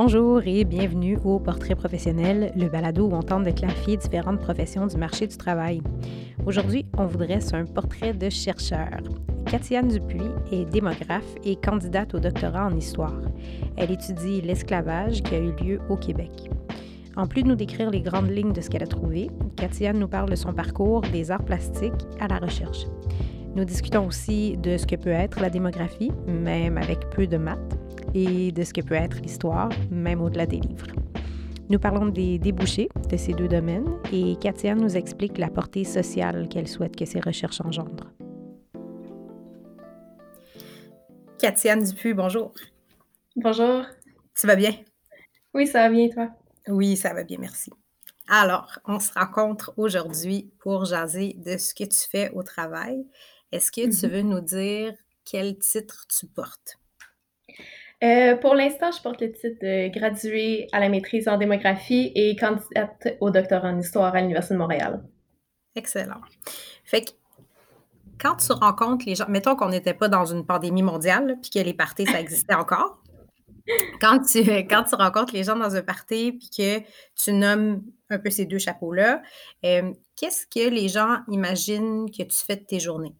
Bonjour et bienvenue au Portrait professionnel, le balado où on tente de différentes professions du marché du travail. Aujourd'hui, on vous dresse un portrait de chercheur. Katiane Dupuis est démographe et candidate au doctorat en histoire. Elle étudie l'esclavage qui a eu lieu au Québec. En plus de nous décrire les grandes lignes de ce qu'elle a trouvé, Katiane nous parle de son parcours des arts plastiques à la recherche. Nous discutons aussi de ce que peut être la démographie, même avec peu de maths, et de ce que peut être l'histoire, même au-delà des livres. Nous parlons des débouchés de ces deux domaines et Katia nous explique la portée sociale qu'elle souhaite que ces recherches engendrent. Katiane Dupuis, bonjour. Bonjour. Tu vas bien? Oui, ça va bien, toi? Oui, ça va bien, merci. Alors, on se rencontre aujourd'hui pour jaser de ce que tu fais au travail. Est-ce que tu mm-hmm. veux nous dire quel titre tu portes? Euh, pour l'instant, je porte le titre de graduée à la maîtrise en démographie et candidate au doctorat en histoire à l'Université de Montréal. Excellent. Fait que quand tu rencontres les gens, mettons qu'on n'était pas dans une pandémie mondiale, puis que les parties, ça existait encore. Quand tu, quand tu rencontres les gens dans un party, puis que tu nommes un peu ces deux chapeaux-là, euh, qu'est-ce que les gens imaginent que tu fais de tes journées?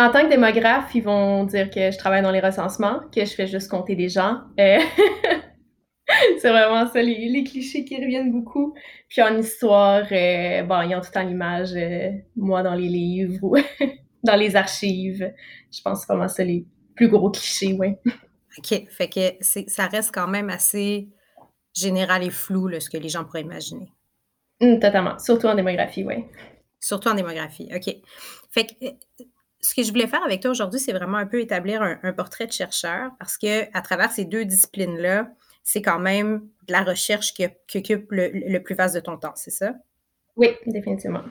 En tant que démographe, ils vont dire que je travaille dans les recensements, que je fais juste compter des gens. Euh, c'est vraiment ça, les, clichés qui reviennent beaucoup. Puis en histoire, euh, bon, ils ont tout en l'image, euh, moi dans les livres ou dans les archives. Je pense vraiment ça les plus gros clichés, oui. OK, fait que ça reste quand même assez général et flou, là, ce que les gens pourraient imaginer. Mmh, totalement, surtout en démographie, oui. Surtout en démographie, OK. Fait que ce que je voulais faire avec toi aujourd'hui, c'est vraiment un peu établir un, portrait de chercheur parce que à travers ces deux disciplines-là, c'est quand même de la recherche qui, occupe le, plus vaste de ton temps, c'est ça? Oui, définitivement.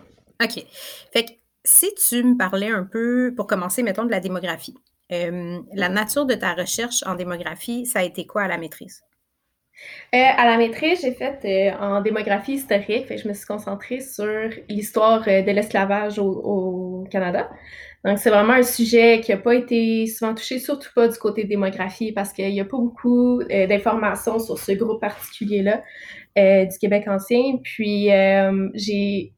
OK. Fait que si tu me parlais un peu, pour commencer, mettons, de la démographie, euh, la nature de ta recherche en démographie, ça a été quoi à la maîtrise? Euh, à la maîtrise, j'ai fait euh, en démographie historique. je me suis concentrée sur l'histoire de l'esclavage au, Canada. Donc, c'est vraiment un sujet qui n'a pas été souvent touché, surtout pas du côté démographie, parce qu'il n'y a pas beaucoup euh, d'informations sur ce groupe particulier-là euh, du Québec ancien. Puis, euh, j'ai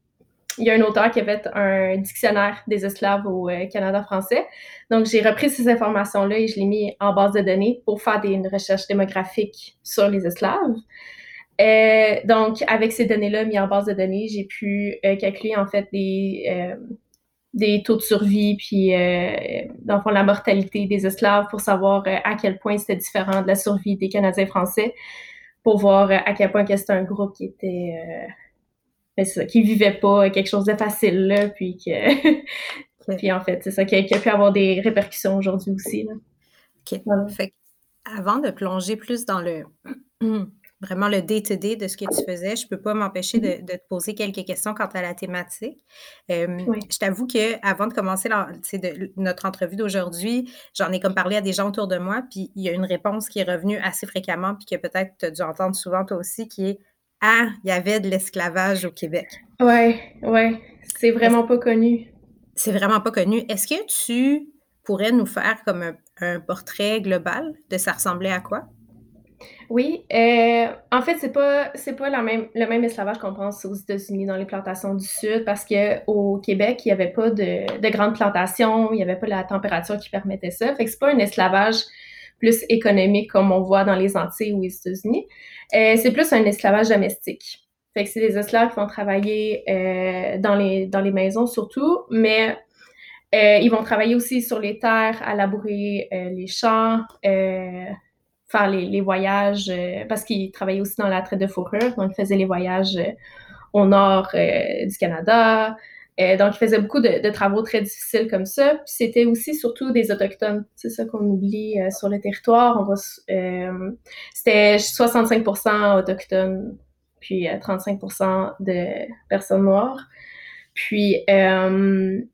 il y a un auteur qui a fait un dictionnaire des esclaves au Canada français. Donc, j'ai repris ces informations-là et je les mis en base de données pour faire des, une recherche démographique sur les esclaves. donc, avec ces données-là mises en base de données, j'ai pu calculer en fait des, des taux de survie, puis euh, dans le fond, la mortalité des esclaves pour savoir euh, à quel point c'était différent de la survie des Canadiens français, pour voir euh, à quel point c'était un groupe qui était ben, ça, qui vivait pas quelque chose de facile, là, puis que puis en fait, c'est ça qui a, pu avoir des répercussions aujourd'hui aussi. Là. OK. Fait, avant de plonger plus dans le vraiment le day-to-day de ce que tu faisais, je ne peux pas m'empêcher de, te poser quelques questions quant à la thématique. Je t'avoue qu'avant de commencer notre entrevue d'aujourd'hui, j'en ai comme parlé à des gens autour de moi, puis il y a une réponse qui est revenue assez fréquemment, puis que peut-être tu as dû entendre souvent toi aussi, qui est Ah, il y avait de l'esclavage au Québec. Oui, oui, c'est vraiment pas connu. C'est vraiment pas connu. Est-ce que tu pourrais nous faire comme un, un portrait global de ça ressemblait à quoi? Oui, euh, en fait, c'est pas c'est pas la même, le même esclavage qu'on pense aux États-Unis dans les plantations du Sud, parce qu'au Québec, il n'y avait pas de, de grandes plantations, il n'y avait pas la température qui permettait ça. Fait que c'est pas un esclavage plus économique comme on voit dans les Antilles ou les États-Unis. Euh, c'est plus un esclavage domestique. Fait c'est des esclaves qui vont travailler euh, dans, les, dans les maisons surtout, mais ils vont travailler aussi sur les terres, à labourer les champs, faire les, voyages, euh, parce qu'il travaillait aussi dans la traite de fourrure, donc il faisait les voyages euh, au nord euh, du Canada. donc, il faisait beaucoup de, travaux très difficiles comme ça. Puis c'était aussi surtout des Autochtones. C'est ça qu'on oublie sur le territoire. C'était 65% Autochtones, puis 35% de personnes noires. Puis, il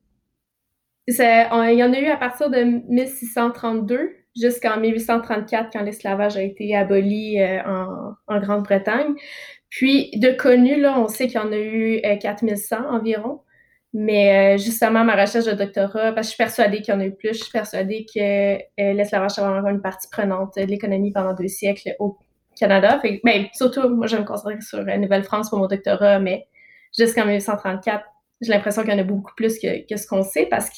y en a eu à partir de 1632 jusqu'en 1834 quand l'esclavage a été aboli euh, en, Grande-Bretagne. Puis de connus, là, on sait qu'il y en a eu 4100 euh, environ. Mais euh, justement, ma recherche de doctorat, parce que je suis persuadée qu'il y en a eu plus, je suis persuadée que euh, l'esclavage a vraiment une partie prenante de l'économie pendant deux siècles au Canada. Fait, ben, surtout, moi, je me concentrer sur la Nouvelle-France pour mon doctorat, mais jusqu'en 1834, j'ai l'impression qu'il y en a beaucoup plus que, que ce qu'on sait parce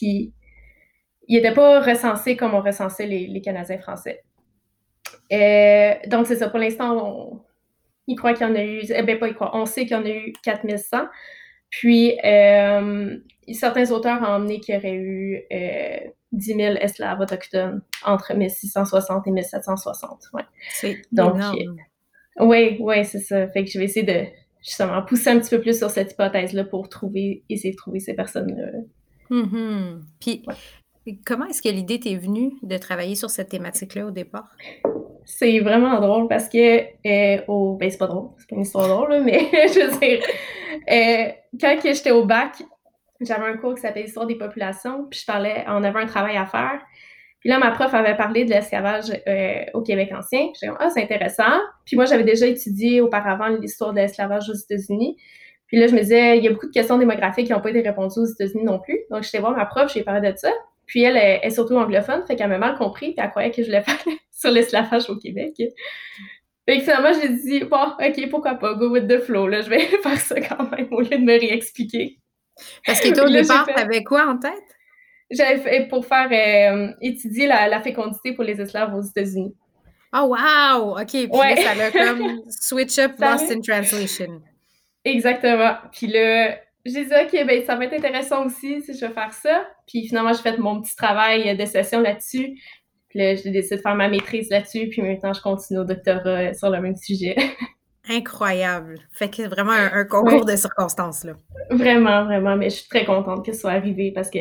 qu'il n'était pas recensé comme on recensait les, les Canadiens français. Euh, donc, c'est ça. Pour l'instant, on, il croit qu'il y en a eu, eh bien pas il croit, on sait qu'il y en a eu 4100. Puis, euh, certains auteurs ont emmené qu'il y aurait eu euh, 10 000 esclaves autochtones entre 1660 et 1760. Ouais. C'est Donc. Euh, oui, oui, c'est ça. Fait que je vais essayer de justement pousser un petit peu plus sur cette hypothèse-là pour trouver, essayer de trouver ces personnes-là. Mm-hmm. Puis, comment est-ce que l'idée t'est venue de travailler sur cette thématique-là au départ? C'est vraiment drôle parce que, euh, au, ben c'est pas drôle, c'est pas une histoire drôle, mais je veux dire, euh, quand j'étais au bac, j'avais un cours qui s'appelait Histoire des populations, puis je parlais, on avait un travail à faire. Puis là, ma prof avait parlé de l'esclavage euh, au Québec ancien. Puis j'étais ah, c'est intéressant. Puis moi, j'avais déjà étudié auparavant l'histoire de l'esclavage aux États-Unis. Puis là, je me disais, il y a beaucoup de questions démographiques qui n'ont pas été répondues aux États-Unis non plus. Donc, j'étais voir ma prof, j'ai parlé de ça. Puis elle est, surtout anglophone, fait qu'elle m'a mal compris, puis elle croyait que je voulais faire sur l'esclavage au Québec. Fait que finalement, j'ai dit, bon, ok, pourquoi pas, go with the flow, là, je vais faire ça quand même, au lieu de me réexpliquer. Parce que toi, au départ, t'avais quoi en tête? J'avais fait pour faire euh, étudier la, fécondité pour les esclaves aux États-Unis. Oh, wow! OK, puis là, ça l'a comme switch up lost in translation. Exactement. Puis là, j'ai dit, OK, ben, ça va être intéressant aussi si je vais faire ça. Puis finalement, j'ai fait mon petit travail de session là-dessus. Puis là, j'ai décidé de faire ma maîtrise là-dessus. Puis maintenant, je continue au doctorat sur le même sujet. Incroyable. Fait que c'est vraiment un, concours de circonstances, là. Vraiment, vraiment. Mais je suis très contente que ce soit arrivé parce que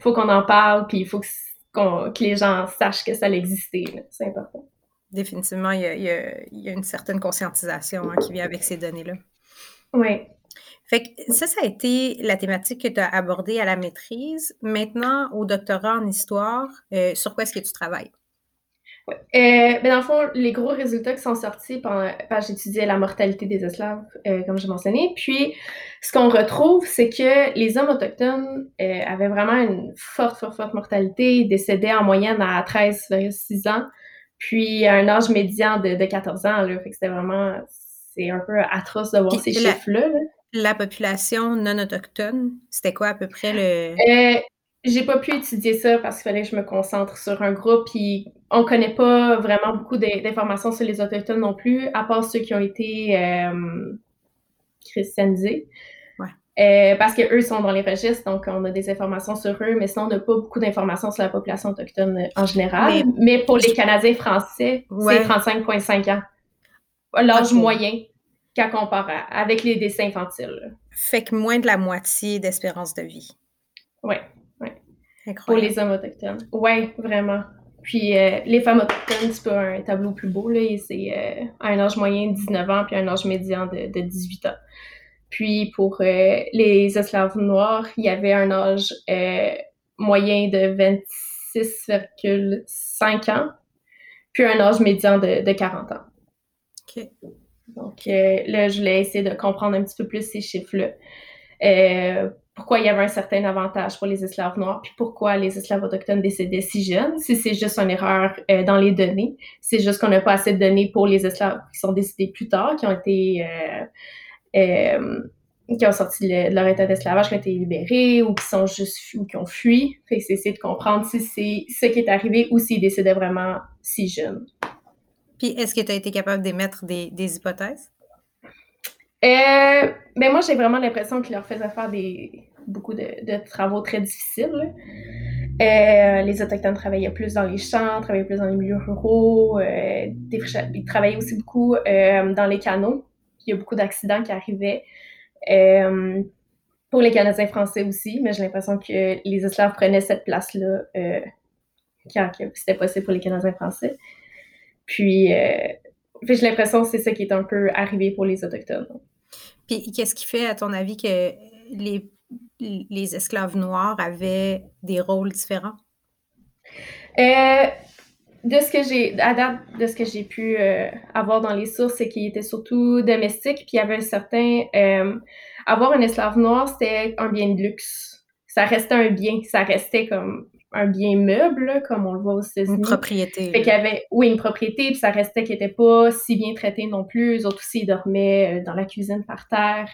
faut qu'on en parle, puis il faut que, les gens sachent que ça existait. C'est important. Définitivement, il y, a, une certaine conscientisation hein, qui vient avec ces données-là. Oui. Fait que ça, ça a été la thématique que tu as abordée à la maîtrise. Maintenant, au doctorat en histoire, euh, sur quoi est-ce que tu travailles? Euh, ben dans le fond, les gros résultats qui sont sortis pendant, j'étudiais la mortalité des esclaves, euh, comme j'ai mentionné. Puis, ce qu'on retrouve, c'est que les hommes autochtones avaient vraiment une forte, forte, forte mortalité. Ils décédaient en moyenne à 13,6 ans, puis à un âge médian de, de 14 ans. Là. Fait que c'était vraiment, c'est un peu atroce de voir ces chiffres-là. là la population non autochtone, c'était quoi à peu près le. Euh, j'ai pas pu étudier ça parce qu'il fallait que je me concentre sur un groupe, puis on connaît pas vraiment beaucoup d'informations sur les autochtones non plus, à part ceux qui ont été euh, christianisés. Ouais. Euh, parce qu'eux sont dans les registres, donc on a des informations sur eux, mais sinon on n'a pas beaucoup d'informations sur la population autochtone en général. Mais, pour les Canadiens français, c'est 35,5 ans. L'âge moyen qu'à comparer avec les dessins infantiles. Fait que moins de la moitié d'espérance de vie. Oui, oui. Pour les hommes autochtones. Oui, vraiment. Puis euh, les femmes autochtones, c'est pas un tableau plus beau, là. C'est euh, un âge moyen de 19 ans, puis un âge médian de, 18 ans. Puis pour euh, les esclaves noirs, il y avait un âge moyen de 26,5 ans, puis un âge médian de, de 40 ans. OK. Donc euh, là, je voulais essayer de comprendre un petit peu plus ces chiffres-là. Euh, pourquoi il y avait un certain avantage pour les esclaves noirs, puis pourquoi les esclaves autochtones décédaient si jeunes, si c'est juste une erreur euh, dans les données, c'est juste qu'on n'a pas assez de données pour les esclaves qui sont décédés plus tard, qui ont été qui ont sorti de leur état d'esclavage, qui ont été libérés ou qui sont juste ou qui ont fui. Fait c'est essayer de comprendre si c'est ce qui est arrivé ou s'ils décédaient vraiment si jeunes. Puis, est-ce que tu as été capable d'émettre des, des hypothèses? Euh, ben moi, j'ai vraiment l'impression qu'il leur faisait faire des, beaucoup de, travaux très difficiles. Euh, les Autochtones travaillaient plus dans les champs, travaillaient plus dans les milieux ruraux. Euh, ils travaillaient aussi beaucoup euh, dans les canaux. Il y a beaucoup d'accidents qui arrivaient. Euh, pour les Canadiens français aussi, mais j'ai l'impression que les esclaves prenaient cette place-là quand c'était possible pour les Canadiens français. Puis, euh, j'ai l'impression que c'est ça qui est un peu arrivé pour les Autochtones. Puis, qu'est-ce qui fait, à ton avis, que les, les esclaves noirs avaient des rôles différents? Euh, de ce que j'ai, à date, de ce que j'ai pu euh, avoir dans les sources, c'est qu'il était surtout domestique, puis il y avait un certain. Avoir un esclave noir, c'était un bien de luxe. Ça restait un bien, ça restait comme un bien meuble, comme on le voit aux États-Unis. Une propriété. Fait qu'il y avait, oui, une propriété, puis ça restait qu'il n'était pas si bien traité non plus. Eux autres aussi, ils dormaient euh, dans la cuisine par terre.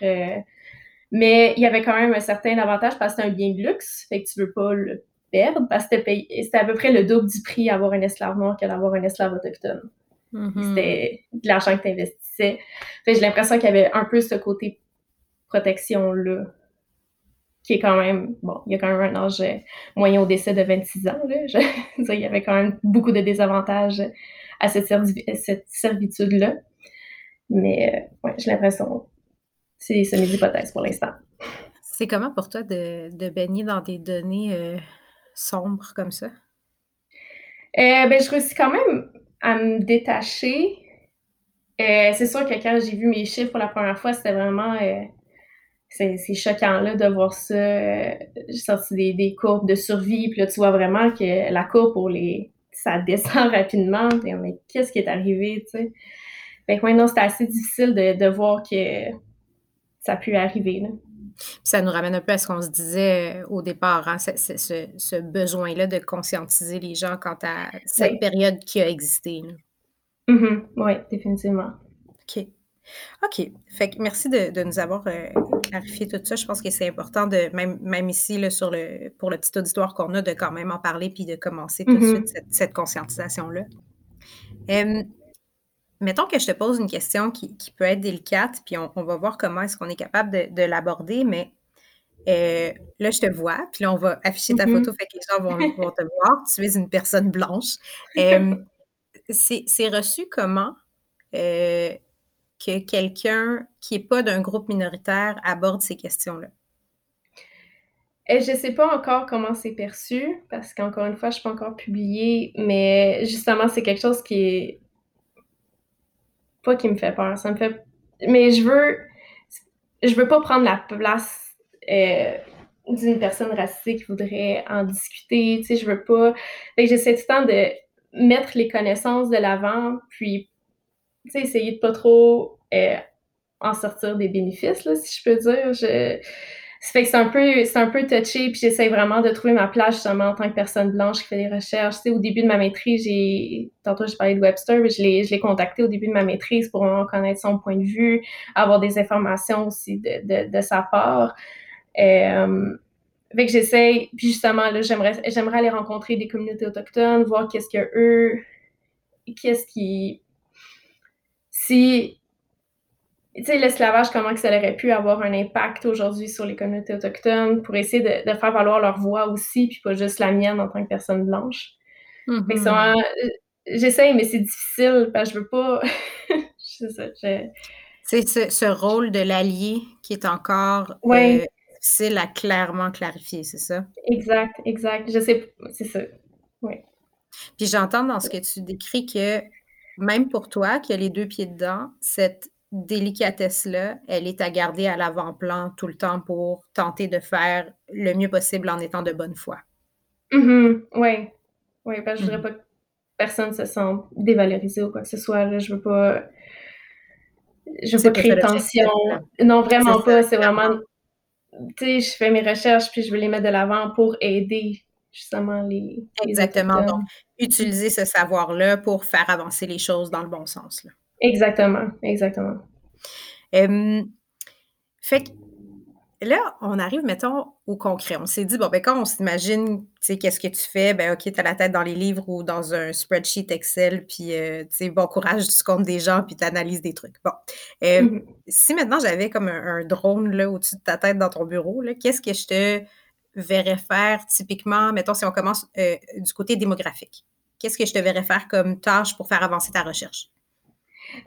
mais il y avait quand même un certain avantage parce que c'était un bien de luxe. Fait que tu veux pas le perdre parce que c'était à peu près le double du prix d'avoir un esclave noir que d'avoir un esclave autochtone. Mm-hmm. C'était de l'argent que tu investissais. Fait j'ai l'impression qu'il y avait un peu ce côté protection-là qui est quand même, bon, il y a quand même un âge moyen au décès de 26 ans. Là. il y avait quand même beaucoup de désavantages à cette, servitude-là. Mais euh, ouais, j'ai l'impression, c'est mes hypothèses pour l'instant. C'est comment pour toi de, de baigner dans des données euh, sombre comme ça? Euh, ben, je réussis quand même à me détacher. Euh, c'est sûr que quand j'ai vu mes chiffres pour la première fois, c'était vraiment. Euh, c'est choquant là, de voir ça. j'ai sorti des, des, courbes de survie, puis là, tu vois vraiment que la courbe pour les. ça descend rapidement. mais qu'est-ce qui est arrivé, tu sais? Fait que maintenant, c'était assez difficile de, de voir que ça a pu arriver. Là ça nous ramène un peu à ce qu'on se disait euh, au départ, hein, ce, besoin-là de conscientiser les gens quant à cette période qui a existé. Mm-hmm. Oui, définitivement. OK. OK. Fait que merci de, nous avoir euh, clarifié tout ça. Je pense que c'est important de, même, même ici, là, sur le, pour le petit auditoire qu'on a, de quand même en parler puis de commencer tout de mm-hmm. suite cette, conscientisation-là mettons que je te pose une question qui, peut être délicate, puis on, va voir comment est-ce qu'on est capable de, l'aborder, mais euh, là, je te vois, puis là, on va afficher ta mm-hmm. photo, fait que les gens vont, te voir. Tu es une personne blanche. Euh, c'est reçu comment euh, que quelqu'un qui n'est pas d'un groupe minoritaire aborde ces questions-là? Je ne sais pas encore comment c'est perçu, parce qu'encore une fois, je ne suis pas encore publiée, mais justement, c'est quelque chose qui est pas qui me fait peur. Ça me fait. Mais je veux. Je veux pas prendre la place euh, d'une personne racisée qui voudrait en discuter. Tu sais, je veux pas. J'essaie tout le temps de mettre les connaissances de l'avant, puis essayer de pas trop euh, en sortir des bénéfices, là, si je peux dire. Je ça fait que c'est un peu, c'est un peu touché, puis j'essaie vraiment de trouver ma place justement en tant que personne blanche qui fait des recherches. Tu sais, au début de ma maîtrise, j'ai, tantôt j'ai parlé de Webster, mais je l'ai, je l'ai contacté au début de ma maîtrise pour vraiment connaître son point de vue, avoir des informations aussi de, de, de sa part. Euh, fait que j'essaie, puis justement, là, j'aimerais, j'aimerais aller rencontrer des communautés autochtones, voir qu'est-ce que eux, qu'est-ce qui, si tu sais, l'esclavage, comment que ça aurait pu avoir un impact aujourd'hui sur les communautés autochtones pour essayer de, faire valoir leur voix aussi, puis pas juste la mienne en tant que personne blanche? Euh, j'essaye, mais c'est difficile parce que je veux pas. C'est ce, rôle de l'allié qui est encore euh, difficile à clairement clarifier, c'est ça? Exact, exact. Je sais, c'est ça. Oui. Puis j'entends dans ce que tu décris que même pour toi, qui a les deux pieds dedans, cette délicatesse-là, elle est à garder à l'avant-plan tout le temps pour tenter de faire le mieux possible en étant de bonne foi. Mm-hmm. Oui. Oui, parce que je voudrais mm-hmm. pas que personne se sente dévalorisé ou quoi que ce soit. Là. Je veux pas. Je veux pas créer tension. Non, vraiment pas. C'est vraiment. Tu sais, je fais mes recherches puis je veux les mettre de l'avant pour aider justement les. Exactement. Donc, utiliser ce savoir-là pour faire avancer les choses dans le bon sens. Là. Exactement, exactement. fait que là, on arrive, mettons, au concret. On s'est dit, bon, ben, quand on s'imagine, tu sais, qu'est-ce que tu fais, ben, OK, tu as la tête dans les livres ou dans un spreadsheet Excel, puis, euh, tu sais, bon courage, tu comptes des gens, puis tu analyses des trucs. Bon. Mm-hmm. Si maintenant j'avais comme un, drone, là, au-dessus de ta tête dans ton bureau, là, qu'est-ce que je te verrais faire typiquement, mettons, si on commence euh, du côté démographique? Qu'est-ce que je te verrais faire comme tâche pour faire avancer ta recherche?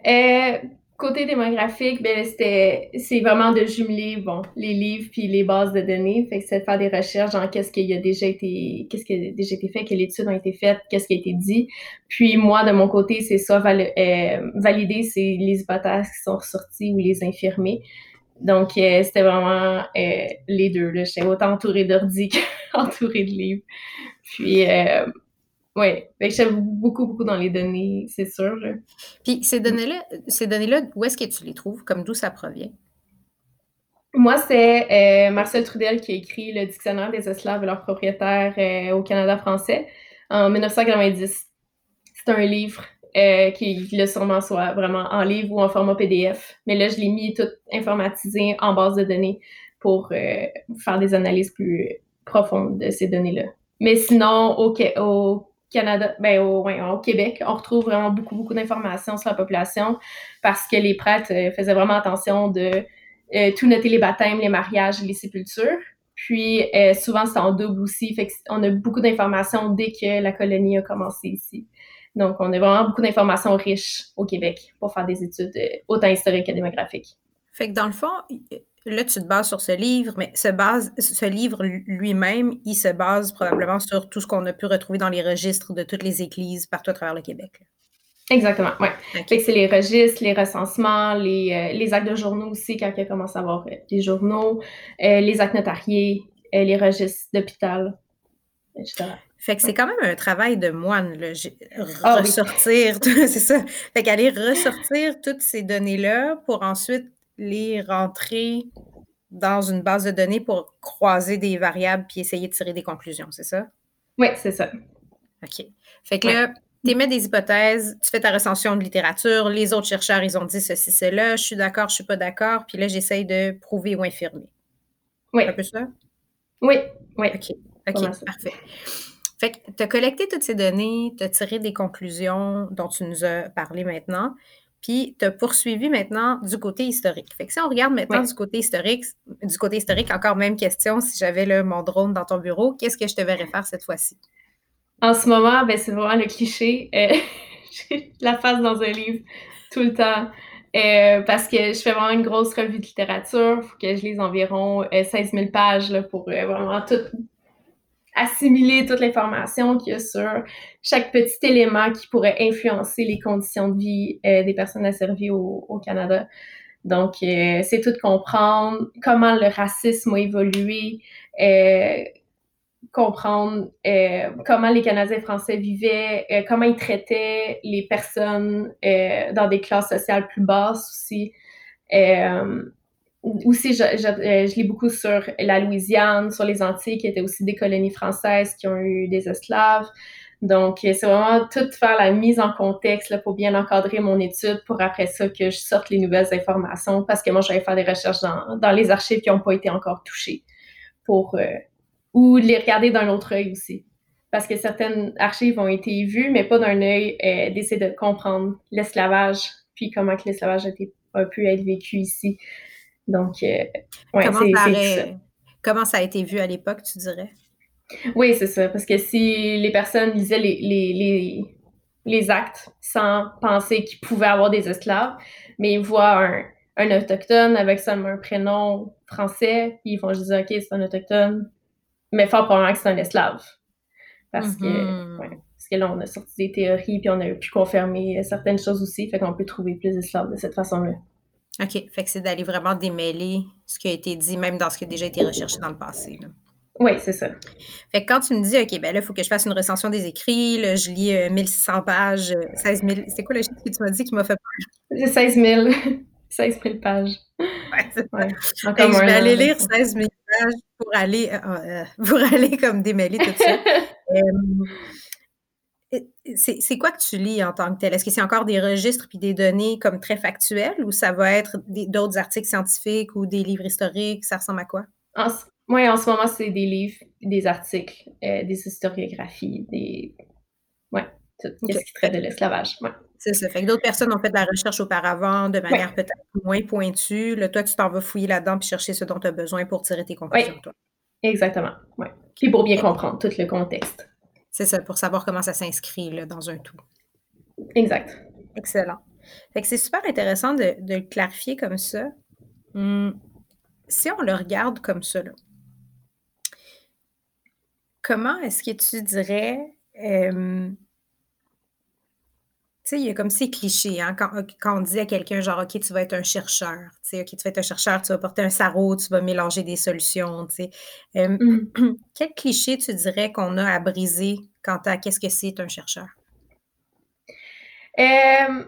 Euh, côté démographique, ben, c'est vraiment de jumeler, bon, les livres puis les bases de données. C'est de faire des recherches dans qu'est-ce qui a déjà été, qu'est-ce qui a déjà été fait, quelles études ont été faites, qu'est-ce qui a été dit. Puis moi, de mon côté, c'est ça, euh, valider les hypothèses qui sont ressorties ou les infirmer. Donc, euh, c'était vraiment les deux. J'étais autant entourée d'ordi qu'entourée de livres. Puis, Oui, j'aime beaucoup, beaucoup dans les données, c'est sûr. Puis ces données-là, ces données-là, où est-ce que tu les trouves? Comme d'où ça provient? Moi, c'est euh, Marcel Trudel qui a écrit le Dictionnaire des esclaves et leurs propriétaires euh, au Canada français en 1990. C'est un livre euh, qui, le sûrement soit vraiment en livre ou en format PDF. Mais là, je l'ai mis tout informatisé en base de données pour faire des analyses plus profondes de ces données-là. Mais sinon, au, Canada, ben au, Québec, on retrouve vraiment beaucoup, beaucoup d'informations sur la population parce que les prêtres euh, faisaient vraiment attention de euh, tout noter les baptêmes, les mariages, les sépultures. Puis euh, souvent, c'est en double aussi. Fait on a beaucoup d'informations dès que la colonie a commencé ici. Donc, on a vraiment beaucoup d'informations riches au Québec pour faire des études autant historiques que démographiques. Fait que dans le fond, là, tu te bases sur ce livre, mais ce, base, ce livre lui-même, il se base probablement sur tout ce qu'on a pu retrouver dans les registres de toutes les églises partout à travers le Québec. Exactement, oui. C'est les registres, les recensements, les, euh, les, actes de journaux aussi, quand il commence à avoir euh, des journaux, euh, les actes notariés, les registres d'hôpital, etc. Fait que c'est quand même un travail de moine, là, ah ressortir, c'est ça. Fait qu'aller ressortir toutes ces données-là pour ensuite les rentrer dans une base de données pour croiser des variables puis essayer de tirer des conclusions, c'est ça? Oui, c'est ça. OK. Fait que là, tu émets des hypothèses, tu fais ta recension de littérature, les autres chercheurs, ils ont dit ceci, cela, je suis d'accord, je suis pas d'accord, puis là, j'essaye de prouver ou infirmer. Oui. Un peu ça? Oui, oui. OK, OK, parfait. Fait que tu as collecté toutes ces données, tu as tiré des conclusions dont tu nous as parlé maintenant, puis tu as poursuivi maintenant du côté historique. Fait que si on regarde maintenant du côté historique, du côté historique, encore même question, si j'avais mon drone dans ton bureau, qu'est-ce que je te verrais faire cette fois-ci? En ce moment, ben, c'est vraiment le cliché. Euh, la face dans un livre tout le temps. Euh, parce que je fais vraiment une grosse revue de littérature. Il faut que je lise environ 16 euh, 000 pages là, pour vraiment tout assimiler toute l'information qu'il y a sur chaque petit élément qui pourrait influencer les conditions de vie euh, des personnes asservies au, Canada. Donc, euh, c'est tout comprendre comment le racisme a évolué, euh, comprendre comment les Canadiens français vivaient, comment ils traitaient les personnes dans des classes sociales plus basses aussi aussi, je, je, euh, lis beaucoup sur la Louisiane, sur les Antilles, qui étaient aussi des colonies françaises qui ont eu des esclaves. Donc, euh, c'est vraiment tout faire la mise en contexte là, pour bien encadrer mon étude, pour après ça que je sorte les nouvelles informations, parce que moi, j'allais faire des recherches dans, dans les archives qui n'ont pas été encore touchées, pour euh, ou les regarder d'un autre œil aussi. Parce que certaines archives ont été vues, mais pas d'un œil euh, d'essayer de comprendre l'esclavage, puis comment l'esclavage a, a pu être vécu ici. Donc, euh, comment, ça comment ça a été vu à l'époque, tu dirais? Oui, c'est ça. Parce que si les personnes lisaient les, les, les, actes sans penser qu'ils pouvaient avoir des esclaves, mais ils voient un, un autochtone avec seulement un prénom français, puis ils vont juste dire, OK, c'est un autochtone, mais fort probablement que c'est un esclave. Parce que, mm-hmm. parce que là, on a sorti des théories, puis on a pu confirmer certaines choses aussi, fait qu'on peut trouver plus d'esclaves de cette façon-là. OK. Fait que c'est d'aller vraiment démêler ce qui a été dit, même dans ce qui a déjà été recherché dans le passé. Oui, c'est ça. Fait que quand tu me dis, OK, ben là, il faut que je fasse une recension des écrits, là, je lis 1600 euh, pages, 16 000. C'est quoi le chiffre que tu m'as dit qui m'a fait peur? C'est 16 000. 16 000 pages. Ouais, c'est ouais. je vais aller lire 16 000 pages pour aller, euh, euh, pour aller comme démêler tout ça. C'est quoi que tu lis en tant que tel? Est-ce que c'est encore des registres puis des données comme très factuelles ou ça va être d'autres articles scientifiques ou des livres historiques? Ça ressemble à quoi? Oui, en ce moment, c'est des livres, des articles, euh, des historiographies, des. Ouais, tout ce qui traite de l'esclavage. Ouais. C'est ça. Fait que d'autres personnes ont fait de la recherche auparavant de manière peut-être moins pointue. Là, toi, tu t'en vas fouiller là-dedans puis chercher ce dont tu as besoin pour tirer tes conclusions, toi. Exactement. Ouais. Puis pour bien comprendre tout le contexte. C'est ça, pour savoir comment ça s'inscrit dans un tout. Exact. Excellent. Fait que c'est super intéressant de, le clarifier comme ça. Hum, si on le regarde comme ça, comment est-ce que tu dirais euh, sais, il y a comme ces clichés, hein, quand, on dit à quelqu'un, genre, OK, tu vas être un chercheur, tu sais, OK, tu vas être un chercheur, tu vas porter un sarrau, tu vas mélanger des solutions, tu sais. Euh, mmh. Quel cliché tu dirais qu'on a à briser quant à qu'est-ce que c'est un chercheur? Euh,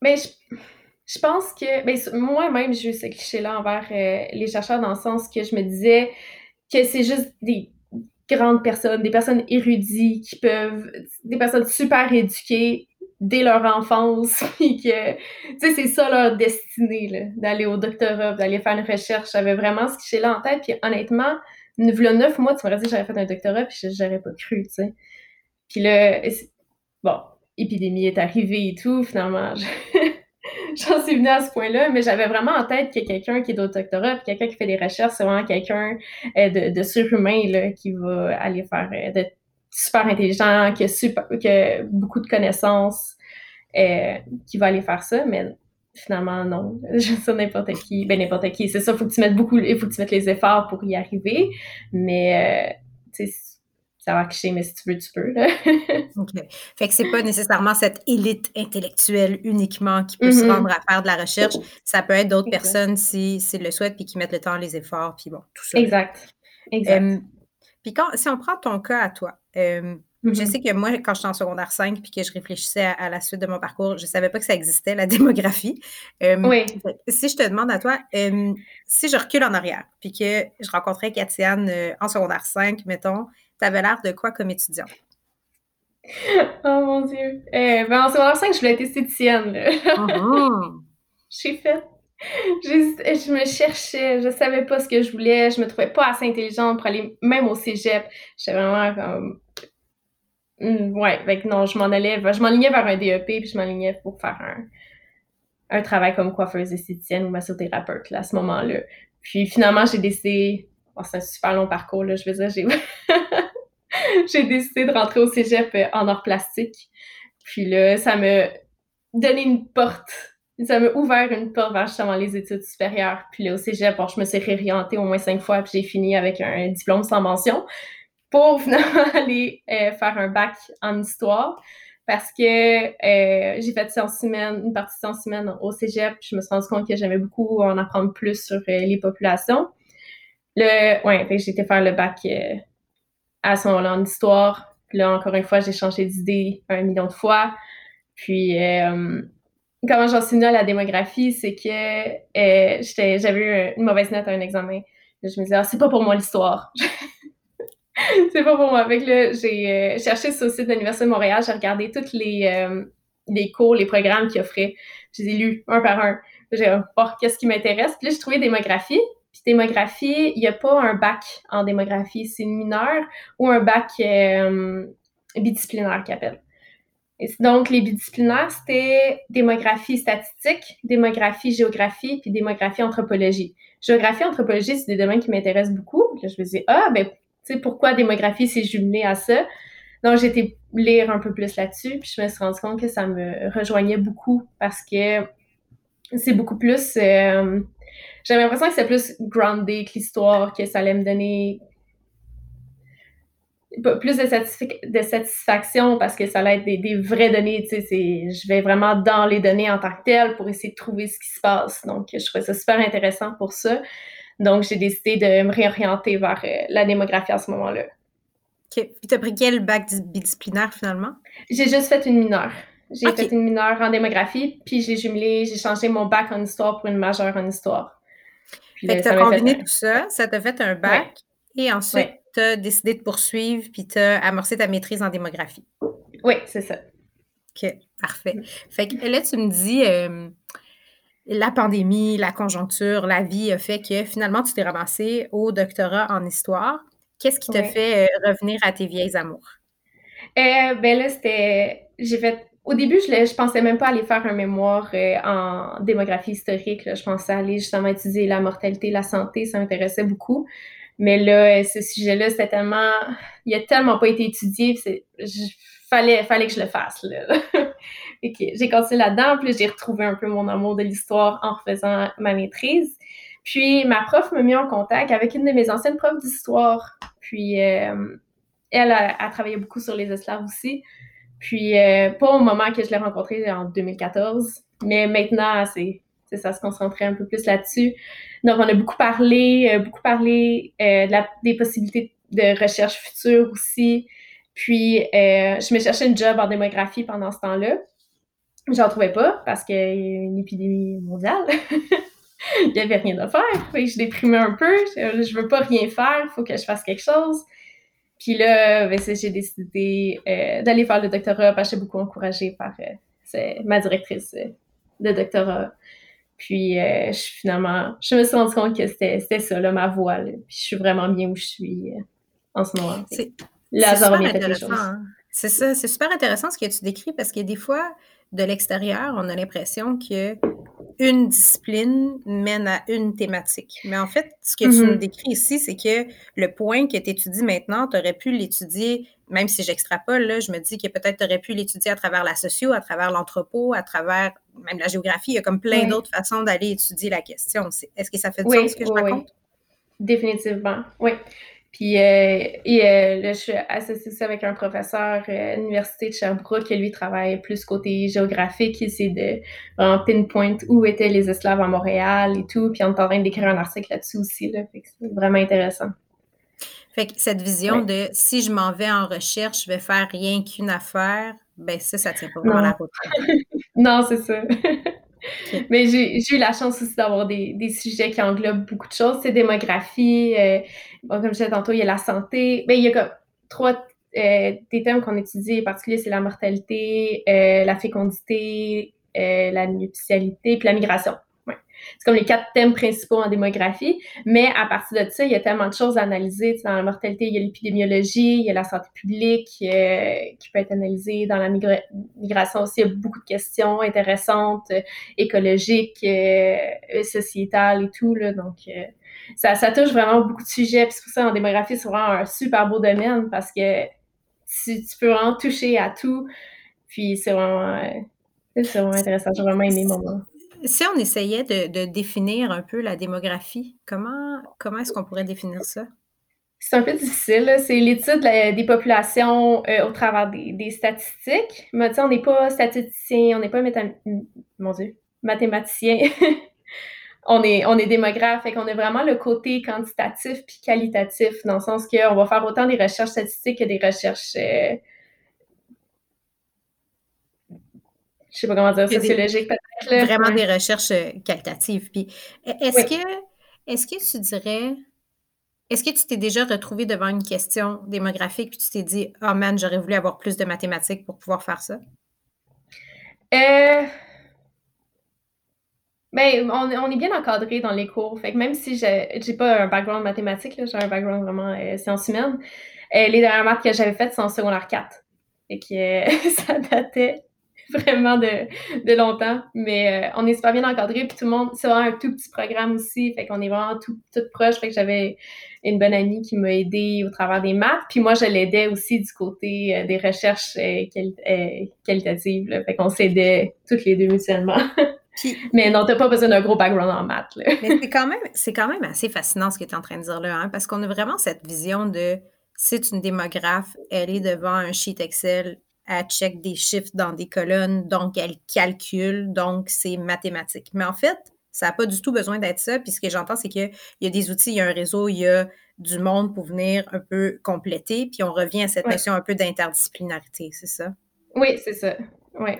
mais je, pense que ben, moi-même, j'ai eu ce cliché-là envers euh, les chercheurs dans le sens que je me disais que c'est juste des grandes personnes, des personnes érudites qui peuvent, des personnes super éduquées dès leur enfance, puis que, tu sais, c'est ça leur destinée, d'aller au doctorat, d'aller faire une recherche. J'avais vraiment ce cliché-là en tête, puis honnêtement, neuf mois, tu m'aurais dit que j'avais fait un doctorat, puis j'aurais pas cru, tu sais. Puis là, bon, épidémie est arrivée et tout, finalement, j'en suis venue à ce point-là, mais j'avais vraiment en tête que quelqu'un qui est au doctorat, puis quelqu'un qui fait des recherches, c'est vraiment quelqu'un euh, de, surhumain, là, qui va aller faire, euh, de super intelligent, qui a, super, qui beaucoup de connaissances, euh, qui va aller faire ça, mais finalement, non. Je sais n'importe qui. Ben, n'importe qui. C'est ça, il faut que tu mettes beaucoup, il faut que tu mettes les efforts pour y arriver. Mais, va cliché, mais si tu veux, tu peux. OK. Fait que c'est pas nécessairement cette élite intellectuelle uniquement qui peut se mm-hmm. rendre à faire de la recherche. Ça peut être d'autres personnes si, si le souhaitent puis qui mettent le temps, les efforts, puis bon, tout ça. Exact. Exact. puis quand, si on prend ton cas à toi, je mm-hmm. sais que moi, quand j'étais en secondaire 5 puis que je réfléchissais à, la suite de mon parcours, je ne savais pas que ça existait, la démographie. oui. Si je te demande à toi, si je recule en arrière puis que je rencontrais Katiane euh, en secondaire 5, mettons, tu avais l'air de quoi comme étudiant? Oh mon Dieu. Euh, ben, en secondaire 5, je voulais être esthéticienne. Uh-huh. J'ai fait je me cherchais, je savais pas ce que je voulais, je me trouvais pas assez intelligente pour aller même au cégep. J'étais vraiment comme Mm, ouais, avec non, je m'en allais, je m'enlignais vers un DEP, puis je m'enlignais pour faire un, un travail comme coiffeuse esthéticienne ou massothérapeute là, à ce moment-là. Puis finalement, j'ai décidé, oh, c'est un super long parcours, là, je veux dire, j'ai, j'ai décidé de rentrer au cégep euh, en art plastique. Puis là, ça m'a donné une porte, ça m'a ouvert une porte vers justement les études supérieures. Puis là, au cégep, je me suis réorientée au moins cinq fois, puis j'ai fini avec un diplôme sans mention pour finalement aller euh, faire un bac en histoire parce que euh, j'ai fait sciences humaines, une partie de sciences humaines au cégep, puis je me suis rendu compte que j'aimais beaucoup en apprendre plus sur les populations. Le, ouais, j'ai été faire le bac à ce moment-là en. Puis là, encore une fois, j'ai changé d'idée un million de fois. Puis, comment j'en suis à la démographie, c'est que j'avais eu une mauvaise note à un examen. je me disais, ah, c'est pas pour moi l'histoire. c'est pas pour moi. Avec le, j'ai euh, cherché sur le site de l'Université de Montréal, j'ai regardé tous les, euh, cours, les programmes qu'ils offraient. Je les ai lus un par un. J'ai oh, qu'est-ce qui m'intéresse? Puis là, j'ai trouvé démographie. Démographie, il n'y a pas un bac en démographie. C'est une mineure ou un bac euh, bidisciplinaire donc, les bidisciplinaires, c'était démographie statistique, démographie géographie, puis démographie anthropologie. Géographie, anthropologie, c'est des domaines qui m'intéressent beaucoup. Là, je me disais, ah, ben, pourquoi démographie s'est jumelé à ça? Donc, j'ai été lire un peu plus là-dessus, puis je me suis rendu compte que ça me rejoignait beaucoup parce que c'est beaucoup plus. Euh, j'avais l'impression que c'est plus groundé que l'histoire, que ça allait me donner plus de, satisfaction parce que ça allait être des, vraies données. Tu sais, je vais vraiment dans les données en tant que telles pour essayer de trouver ce qui se passe. Donc, je trouvais ça super intéressant pour ça. Donc, j'ai décidé de me réorienter vers euh, la démographie à ce moment-là. OK. Puis, tu as pris quel bac bidisciplinaire finalement? J'ai juste fait une mineure. J'ai fait une mineure en démographie, puis j'ai jumelé, j'ai changé mon bac en histoire pour une majeure en histoire. Puis fait que tu as combiné tout ça, ça t'a fait un bac, et ensuite, tu as décidé de poursuivre, puis tu as amorcé ta maîtrise en démographie. Oui, c'est ça. OK, parfait. Fait que là, tu me dis, euh, la pandémie, la conjoncture, la vie a fait que finalement, tu t'es ramassé au doctorat en histoire. Qu'est-ce qui t'a fait euh, revenir à tes vieilles amours? Euh, ben là, c'était. J'ai fait. Au début, je, je pensais même pas aller faire un mémoire euh, en démographie historique. Je pensais aller justement étudier la mortalité, la santé, ça m'intéressait beaucoup. Mais là, ce sujet-là, c'était tellement. Il a tellement pas été étudié. Il fallait, fallait que je le fasse. Là. j'ai continué là-dedans, puis j'ai retrouvé un peu mon amour de l'histoire en refaisant ma maîtrise. Puis ma prof m'a mis en contact avec une de mes anciennes profs d'histoire. Puis euh, elle a, travaillé beaucoup sur les esclaves aussi. Puis euh, pas au moment que je l'ai rencontrée en 2014, mais maintenant, c'est ça se concentrait un peu plus là-dessus. Donc, on a beaucoup parlé, euh, beaucoup parlé la, des possibilités de recherche future aussi. Puis, euh, je me cherchais une job en démographie pendant ce temps-là. J'en trouvais pas parce qu'il y a une épidémie mondiale. il n'y avait rien à faire. je déprimais un peu. Je, je veux pas rien faire. Il faut que je fasse quelque chose. Puis là, ben, j'ai décidé euh, d'aller faire le doctorat parce que j'étais beaucoup encouragée par euh, ma directrice de doctorat. Puis je, finalement, je me suis rendu compte que c'était ça, là, ma voie. Puis je suis vraiment bien où je suis en ce moment. Hein. C'est ça, c'est super intéressant ce que tu décris parce que des fois, de l'extérieur, on a l'impression que une discipline mène à une thématique. Mais en fait, ce que tu nous mm-hmm. décris ici, c'est que le point que tu étudies maintenant, tu aurais pu l'étudier, même si j'extrapole, là, je me dis que peut-être tu aurais pu l'étudier à travers la socio, à travers l'anthropo, à travers même la géographie. Il y a comme plein d'autres façons d'aller étudier la question. Est-ce que ça fait du sens ce que je raconte? Définitivement, oui. Puis euh, et, euh, là, je suis associée avec un professeur euh, à l'Université de Sherbrooke qui, lui, travaille plus côté géographique. Il essaie de vraiment pinpoint où étaient les esclaves à Montréal et tout. Puis on est en train d'écrire un article là-dessus aussi. Là, c'est vraiment intéressant. Fait que cette vision de si je m'en vais en recherche, je vais faire rien qu'une affaire, ben ça, ça tient pas vraiment la route. non, c'est ça. Mais j'ai eu la chance aussi d'avoir des, des, sujets qui englobent beaucoup de choses. C'est démographie, euh, comme je disais tantôt, il y a la santé. Mais ben, il y a comme trois euh, des thèmes qu'on étudie en particulier, c'est la mortalité, euh, la fécondité, la nuptialité, puis la migration. C'est comme les quatre thèmes principaux en démographie. Mais à partir de ça, il y a tellement de choses à analyser. dans la mortalité, il y a l'épidémiologie, il y a la santé publique euh, qui peut être analysée. Dans la migration aussi, il y a beaucoup de questions intéressantes, euh, écologiques, euh, sociétales et tout. Donc, ça, touche vraiment beaucoup de sujets. Puis pour ça, en démographie, c'est vraiment un super beau domaine parce que tu, tu peux vraiment toucher à tout. Puis c'est vraiment, vraiment intéressant. J'ai vraiment aimé mon moment. Si on essayait de, définir un peu la démographie, comment, comment est-ce qu'on pourrait définir ça? C'est un peu difficile. C'est l'étude des populations euh, au travers des, statistiques. Mais on n'est pas statisticien, on n'est pas mathématicien. on, est, on est démographe, fait qu'on a vraiment le côté quantitatif puis qualitatif, dans le sens qu'on va faire autant des recherches statistiques que des recherches euh, je sais pas comment dire, sociologique peut-être. Vraiment des recherches euh, qualitatives. Puis, e, est-ce que, est-ce que tu dirais, est-ce que tu t'es déjà retrouvé devant une question démographique puis tu t'es dit, oh man, j'aurais voulu avoir plus de mathématiques pour pouvoir faire ça? Euh... Ben, on, est bien encadré dans les cours. Fait que même si j'ai pas un background mathématique, j'ai un background vraiment euh, sciences humaines, euh, les dernières maths que j'avais faites sont en secondaire 4. Et que ça datait vraiment de, de longtemps. Mais euh, on est super bien encadré, puis tout le monde, c'est vraiment un tout petit programme aussi, fait qu'on est vraiment tout, tout proche. Fait que j'avais une bonne amie qui m'a aidé au travers des maths, puis moi, je l'aidais aussi du côté euh, des recherches euh, qualitatives. Là. Fait qu'on s'aidait toutes les deux mutuellement. mais non, t'as pas besoin d'un gros background en maths. Là. mais c'est quand, même, c'est quand même assez fascinant ce que tu es en train de dire là, hein, parce qu'on a vraiment cette vision de c'est une démographe, elle est devant un sheet Excel, elle check des chiffres dans des colonnes, donc elle calcule, donc c'est mathématique. Mais en fait, ça n'a pas du tout besoin d'être ça. Puis ce que j'entends, c'est qu'il y a des outils, il y a un réseau, il y a du monde pour venir un peu compléter. Puis on revient à cette notion un peu d'interdisciplinarité, c'est ça? Oui, c'est ça. Oui.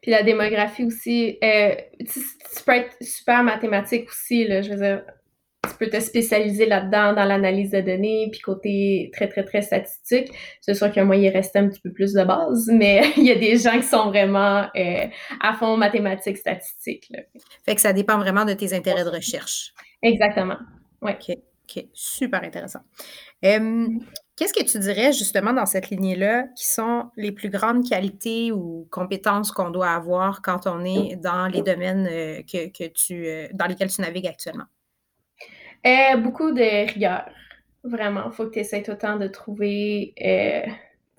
Puis la démographie aussi, euh, tu, tu, peux être super mathématique aussi, là, je veux dire, tu peux te spécialiser là-dedans dans l'analyse de données, puis côté très, très, très statistique. C'est sûr qu'un moyen reste un petit peu plus de base, mais il y a des gens qui sont vraiment euh, à fond mathématiques, statistiques. Fait que ça dépend vraiment de tes intérêts de recherche. Exactement. Ouais. OK. OK. Super intéressant. Qu'est-ce que tu dirais justement dans cette lignée-là qui sont les plus grandes qualités ou compétences qu'on doit avoir quand on est dans les domaines euh, que, que tu, euh, dans lesquels tu navigues actuellement? Euh, beaucoup de rigueur. Vraiment. Il faut que tu essaies autant de trouver, euh,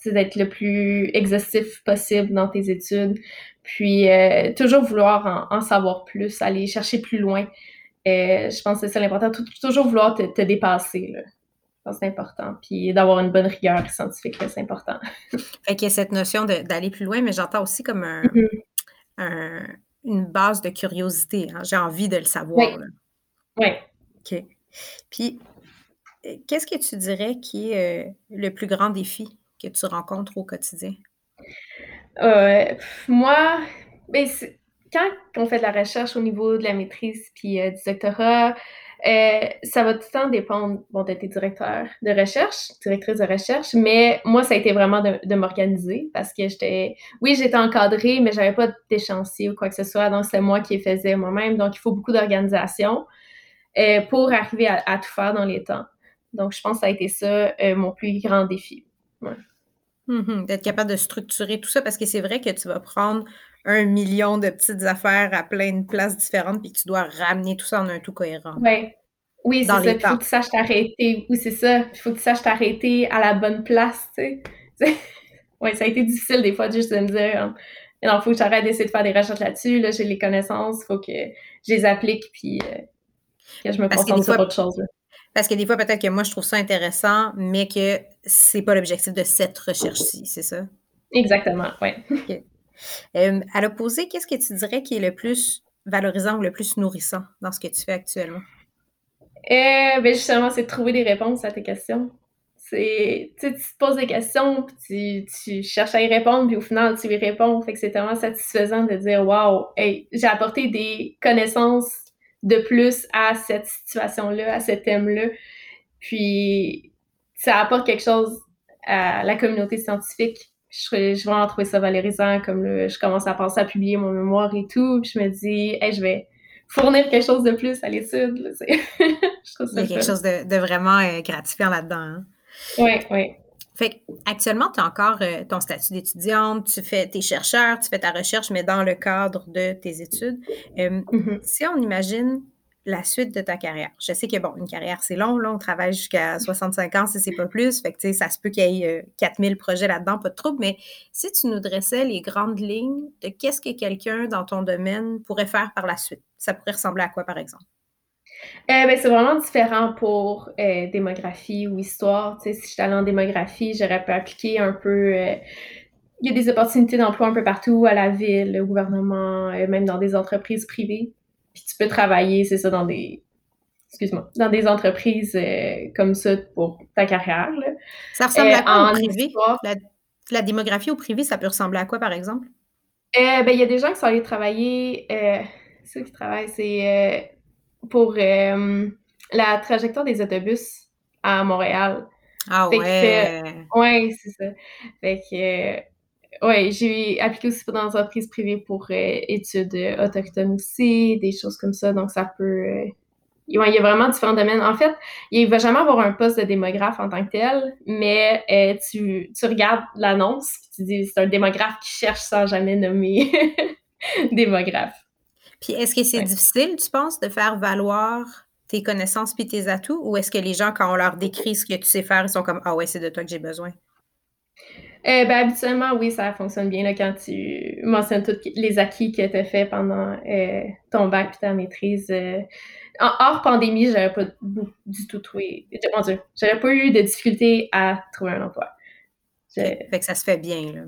d'être le plus exhaustif possible dans tes études. Puis, euh, toujours vouloir en, savoir plus, aller chercher plus loin. Je pense que c'est ça l'important. Toujours vouloir te, dépasser. Là. Je pense que c'est important. Puis d'avoir une bonne rigueur scientifique, c'est important. fait qu'il y a cette notion d'aller plus loin, mais j'entends aussi comme mm-hmm. un, une base de curiosité. Hein. J'ai envie de le savoir. Oui. OK. Puis, qu'est-ce que tu dirais qui est, euh, le plus grand défi que tu rencontres au quotidien? Euh, moi, ben, quand on fait de la recherche au niveau de la maîtrise puis du doctorat, euh, ça va tout le temps dépendre, bon, d'être directeur de recherche, directrice de recherche, mais moi, ça a été vraiment de, m'organiser parce que j'étais, oui, j'étais encadrée, mais j'avais pas d'échéancier ou quoi que ce soit, donc c'est moi qui les faisais moi-même, donc il faut beaucoup d'organisation euh, pour arriver à, tout faire dans les temps. Donc, je pense que ça a été ça euh, mon plus grand défi. Mm-hmm. D'être capable de structurer tout ça parce que c'est vrai que tu vas prendre un million de petites affaires à plein de places différentes, puis tu dois ramener tout ça en un tout cohérent. Ouais. Oui, c'est ça. Il faut que tu saches t'arrêter. Oui, c'est ça. Il faut que tu saches t'arrêter à la bonne place, tu sais. oui, ça a été difficile des fois juste de me dire il hein, faut que j'arrête d'essayer de faire des recherches là-dessus. Là, j'ai les connaissances, il faut que je les applique, puis euh, que je me concentre sur autre chose. Parce que des fois, peut-être que moi, je trouve ça intéressant, mais que c'est pas l'objectif de cette recherche-ci, c'est ça? Exactement, oui. à l'opposé, qu'est-ce que tu dirais qui est le plus valorisant ou le plus nourrissant dans ce que tu fais actuellement? Euh, ben justement, c'est de trouver des réponses à tes questions. C'est, tu te poses des questions, puis tu, cherches à y répondre, puis au final, tu y réponds. Fait que c'est tellement satisfaisant de dire, wow, hey, j'ai apporté des connaissances de plus à cette situation-là, à ce thème-là. Puis, ça apporte quelque chose à la communauté scientifique je, je vraiment trouver ça valorisant, comme je commence à penser à publier mon mémoire et tout, puis je me dis, hey, je vais fournir quelque chose de plus à l'étude. je trouve ça Il y a quelque chose de, vraiment euh, gratifiant là-dedans. Oui, hein. oui. Fait actuellement, tu as encore euh, ton statut d'étudiante, tu fais tes chercheurs, tu fais ta recherche, mais dans le cadre de tes études. Euh, mm-hmm. Si on imagine la suite de ta carrière. Je sais que, bon, une carrière, c'est long, là, on travaille jusqu'à 65 ans si c'est pas plus, fait que, tu sais, ça se peut qu'il y ait 4000 euh, projets là-dedans, pas de trouble, mais si tu nous dressais les grandes lignes de qu'est-ce que quelqu'un dans ton domaine pourrait faire par la suite, ça pourrait ressembler à quoi, par exemple? Euh, ben, c'est vraiment différent pour euh, démographie ou histoire. Tu sais, si j'étais allée en démographie, j'aurais pu appliquer un peu... il y a des opportunités d'emploi un peu partout, à la ville, au gouvernement, même dans des entreprises privées. Puis tu peux travailler, c'est ça, dans des excuse-moi, dans des entreprises euh, comme ça pour ta carrière. Là. Ça ressemble à quoi au privé? La, démographie au privé, ça peut ressembler à quoi, par exemple? Euh, ben, il y a des gens qui sont allés travailler, euh, ceux qui travaillent, c'est pour la trajectoire des autobus à Montréal. Ah ouais! ouais, c'est ça. Fait que oui, j'ai appliqué aussi pour des entreprises privées pour euh, études euh, autochtones aussi, des choses comme ça. Donc, ça peut. Euh, il y a vraiment différents domaines. En fait, il va jamais avoir un poste de démographe en tant que tel, mais tu, tu, regardes l'annonce et tu dis c'est un démographe qui cherche sans jamais nommer démographe. Puis est-ce que c'est difficile, tu penses, de faire valoir tes connaissances puis tes atouts, ou est-ce que les gens, quand on leur décrit ce que tu sais faire, ils sont comme Ah ouais, c'est de toi que j'ai besoin? Euh, ben, habituellement, oui, ça fonctionne bien là, quand tu mentionnes tous les acquis que tu as fait pendant euh, ton bac et ta maîtrise. Euh. hors pandémie, j'aurais pas du tout trouvé. Mon Dieu, j'aurais pas eu de difficulté à trouver un emploi. Fait que ça se fait bien, là.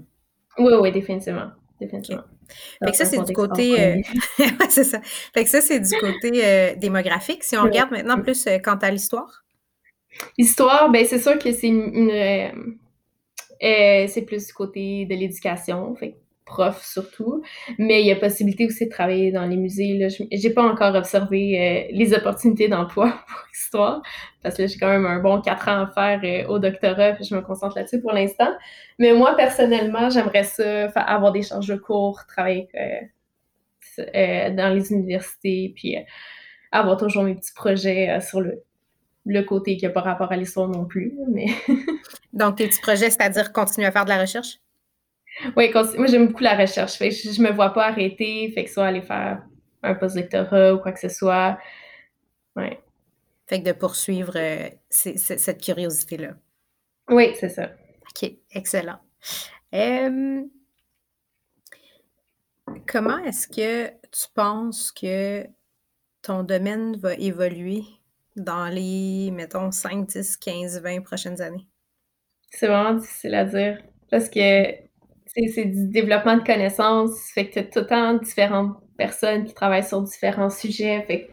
Oui, oui, définitivement. définitivement. Fait que ça, c'est du côté. c'est ça. Fait que ça, c'est du côté démographique. Si on regarde maintenant plus quant à l'histoire. L'histoire, ben c'est sûr que c'est une euh, c'est plus du côté de l'éducation, fait prof surtout. Mais il y a possibilité aussi de travailler dans les musées. Je n'ai pas encore observé euh, les opportunités d'emploi pour l'histoire, parce que j'ai quand même un bon quatre ans à faire euh, au doctorat, puis je me concentre là-dessus pour l'instant. Mais moi, personnellement, j'aimerais ça, avoir des charges de cours, travailler dans les universités, puis avoir toujours mes petits projets sur le, le côté qui n'a pas rapport à l'histoire non plus. Mais Donc, tes petits projets, c'est-à-dire continuer à faire de la recherche? Oui, moi j'aime beaucoup la recherche. Fait je ne me vois pas arrêter, fait que soit aller faire un post-doctorat ou quoi que ce soit. Ouais. Fait que de poursuivre euh, cette curiosité-là. Oui, c'est ça. OK, excellent. comment est-ce que tu penses que ton domaine va évoluer dans les, mettons, 5, 10, 15, 20 prochaines années? C'est vraiment difficile à dire parce que c'est du développement de connaissances, fait que tu as tout le temps différentes personnes qui travaillent sur différents sujets. Fait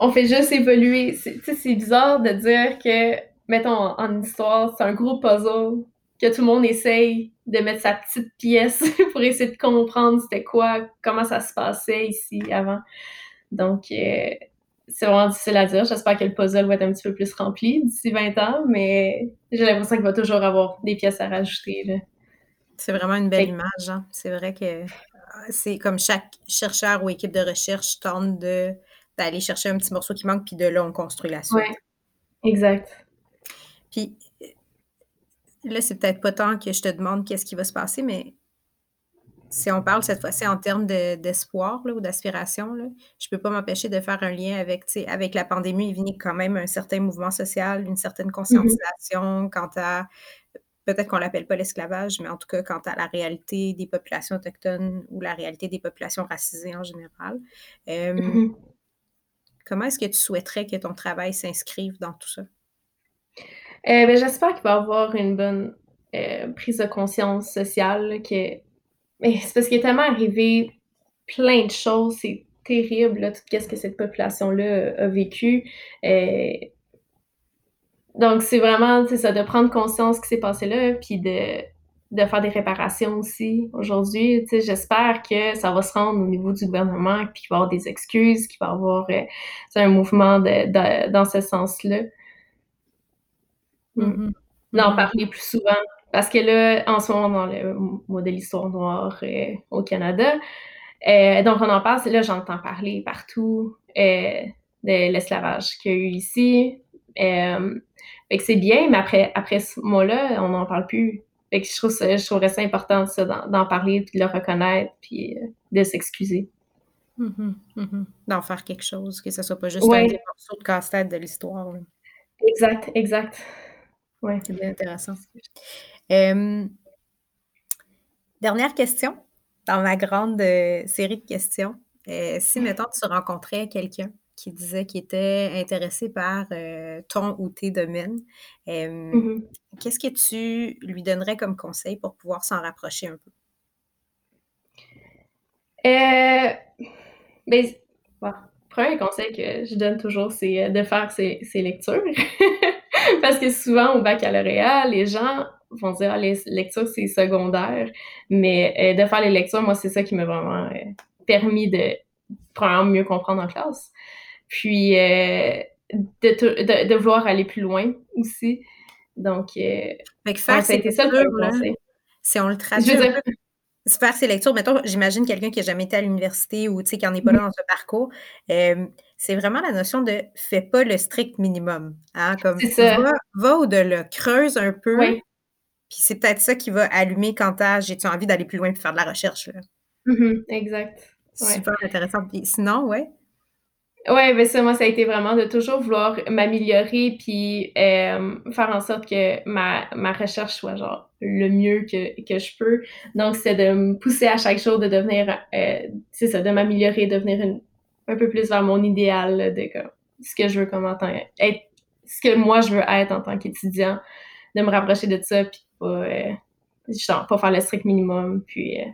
on fait juste évoluer. C'est bizarre de dire que, mettons, en, histoire, c'est un gros puzzle, que tout le monde essaye de mettre sa petite pièce pour essayer de comprendre c'était quoi, comment ça se passait ici avant. Donc, euh, c'est vraiment difficile à dire. J'espère que le puzzle va être un petit peu plus rempli d'ici 20 ans, mais j'ai l'impression qu'il va toujours avoir des pièces à rajouter. C'est vraiment une belle image. Hein. C'est vrai que c'est comme chaque chercheur ou équipe de recherche tente de, d'aller chercher un petit morceau qui manque, puis de là, on construit la suite. Oui, exact. Puis là, c'est peut-être pas tant que je te demande qu'est-ce qui va se passer, mais si on parle cette fois-ci en termes d'espoir ou d'aspiration, je peux pas m'empêcher de faire un lien avec, avec la pandémie, il vient quand même un certain mouvement social, une certaine mm-hmm. conscientisation quant à peut-être qu'on l'appelle pas l'esclavage, mais en tout cas quant à la réalité des populations autochtones ou la réalité des populations racisées en général. Mm-hmm. Comment est-ce que tu souhaiterais que ton travail s'inscrive dans tout ça? Euh, ben, j'espère qu'il va y avoir une bonne euh, prise de conscience sociale. Que... Mais c'est parce qu'il est tellement arrivé plein de choses, c'est terrible, tout ce que cette population-là a vécu. Donc, c'est vraiment, ça, de prendre conscience de ce qui s'est passé là, puis de, de faire des réparations aussi aujourd'hui. J'espère que ça va se rendre au niveau du gouvernement, puis qu'il va y avoir des excuses, qu'il va y avoir euh, un mouvement de, dans ce sens-là. Mm. D'en mm-hmm. parler plus souvent. Parce que là, en ce moment, dans le mois de l'histoire noire euh, au Canada, euh, donc on en parle, là, j'entends parler partout de l'esclavage qu'il y a eu ici. Fait que c'est bien, mais après, après ce mois-là, on n'en parle plus. Fait que je, trouve ça, je trouverais ça important d'en parler, de le reconnaître, puis euh, de s'excuser. Mm-hmm, mm-hmm. D'en faire quelque chose, que ce soit pas juste un des morceaux de casse-tête de l'histoire. Exact, exact. Oui. C'est bien intéressant. dernière question dans ma grande euh, série de questions. Euh, si, mettons, tu rencontrais quelqu'un qui disait qu'il était intéressé par euh, ton ou tes domaines. Mmh qu'est-ce que tu lui donnerais comme conseil pour pouvoir s'en rapprocher un peu? Euh, ben, le premier conseil que je donne toujours, c'est euh, de faire ses, lectures. Parce que souvent, au baccalauréat, les gens vont dire ah, les lectures, c'est secondaire. Mais de faire les lectures, moi, c'est ça qui m'a vraiment permis de, mieux comprendre en classe puis euh, de, de, vouloir aller plus loin aussi. Donc, euh, fait que faire ça a été ça le Si on le traduit, faire ses lectures, mettons, j'imagine quelqu'un qui n'a jamais été à l'université ou qui n'en est pas là dans ce parcours, euh, c'est vraiment la notion de fais pas le strict minimum. Hein, comme ça. Va, va au-delà, creuse un peu. Puis c'est peut-être ça qui va allumer quand tu j'ai-tu envie d'aller plus loin et faire de la recherche. Là. Mm-hmm, exact. Super intéressant. Puis sinon, ouais. Ouais, mais ça, moi, ça a été vraiment de toujours vouloir m'améliorer puis euh, faire en sorte que ma, ma recherche soit genre le mieux que, que je peux. Donc, c'est de me pousser à chaque jour de devenir, euh, c'est ça, de m'améliorer, de devenir un peu plus vers mon idéal de ce que je veux comme en tant être, ce que moi je veux être en tant qu'étudiant, de me rapprocher de ça puis pas, euh, genre, pas faire le strict minimum puis euh,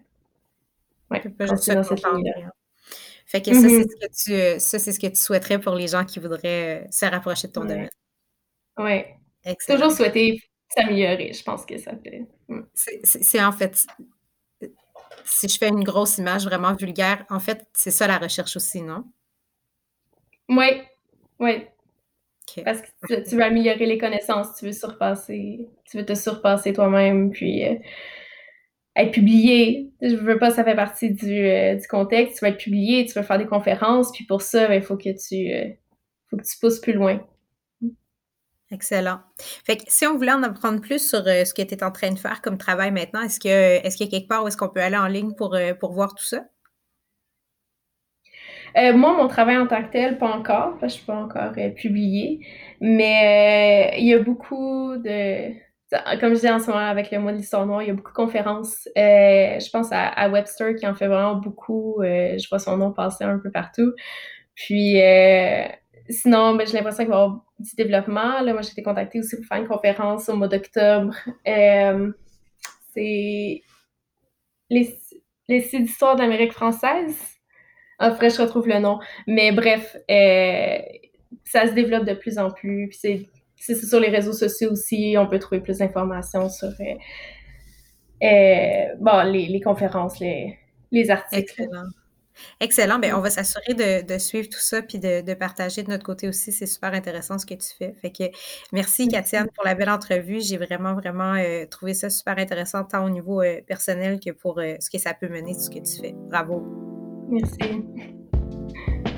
ouais, continuer dans cette ligne-là. Fait que ça, c'est mm-hmm. ce que tu, ça, c'est ce que tu souhaiterais pour les gens qui voudraient euh, se rapprocher de ton domaine. Oui. Toujours souhaiter s'améliorer, je pense que ça fait. Mm. C'est en fait, si je fais une grosse image vraiment vulgaire, en fait, c'est ça la recherche aussi, non? Oui, oui. Parce que tu, veux améliorer les connaissances, tu veux surpasser, tu veux te surpasser toi-même, puis euh, être publié. Je veux pas, ça fait partie du, euh, du, contexte. Tu vas être publié, tu vas faire des conférences, puis pour ça, ben, il faut que tu euh, faut que tu pousses plus loin. Excellent. Fait que si on voulait en apprendre plus sur euh, ce que tu es en train de faire comme travail maintenant, est-ce que est-ce qu'il y a quelque part où est-ce qu'on peut aller en ligne pour, pour voir tout ça? moi, mon travail en tant que tel, pas encore, parce que je ne suis pas encore publié, mais il y a beaucoup de, comme je dis en ce moment avec le mois de l'histoire noire, il y a beaucoup de conférences. Euh, je pense à, Webster qui en fait vraiment beaucoup. Euh, je vois son nom passer un peu partout. Puis euh, sinon, ben, j'ai l'impression qu'il va y avoir du développement. Là, moi, j'ai été contactée aussi pour faire une conférence au mois d'octobre. c'est les, les sites d'histoire d'Amérique française. Après, je retrouve le nom. Mais bref, ça se développe de plus en plus. Puis c'est sur les réseaux sociaux aussi, on peut trouver plus d'informations sur bon, les, les, conférences, les, les articles. Excellent. Excellent. Bien, on va s'assurer de, suivre tout ça puis de, partager de notre côté aussi. C'est super intéressant ce que tu fais. Fait que merci, Katiane, pour la belle entrevue. J'ai vraiment, vraiment euh, trouvé ça super intéressant, tant au niveau euh, personnel que pour euh, ce que ça peut mener, tout ce que tu fais. Bravo. Merci.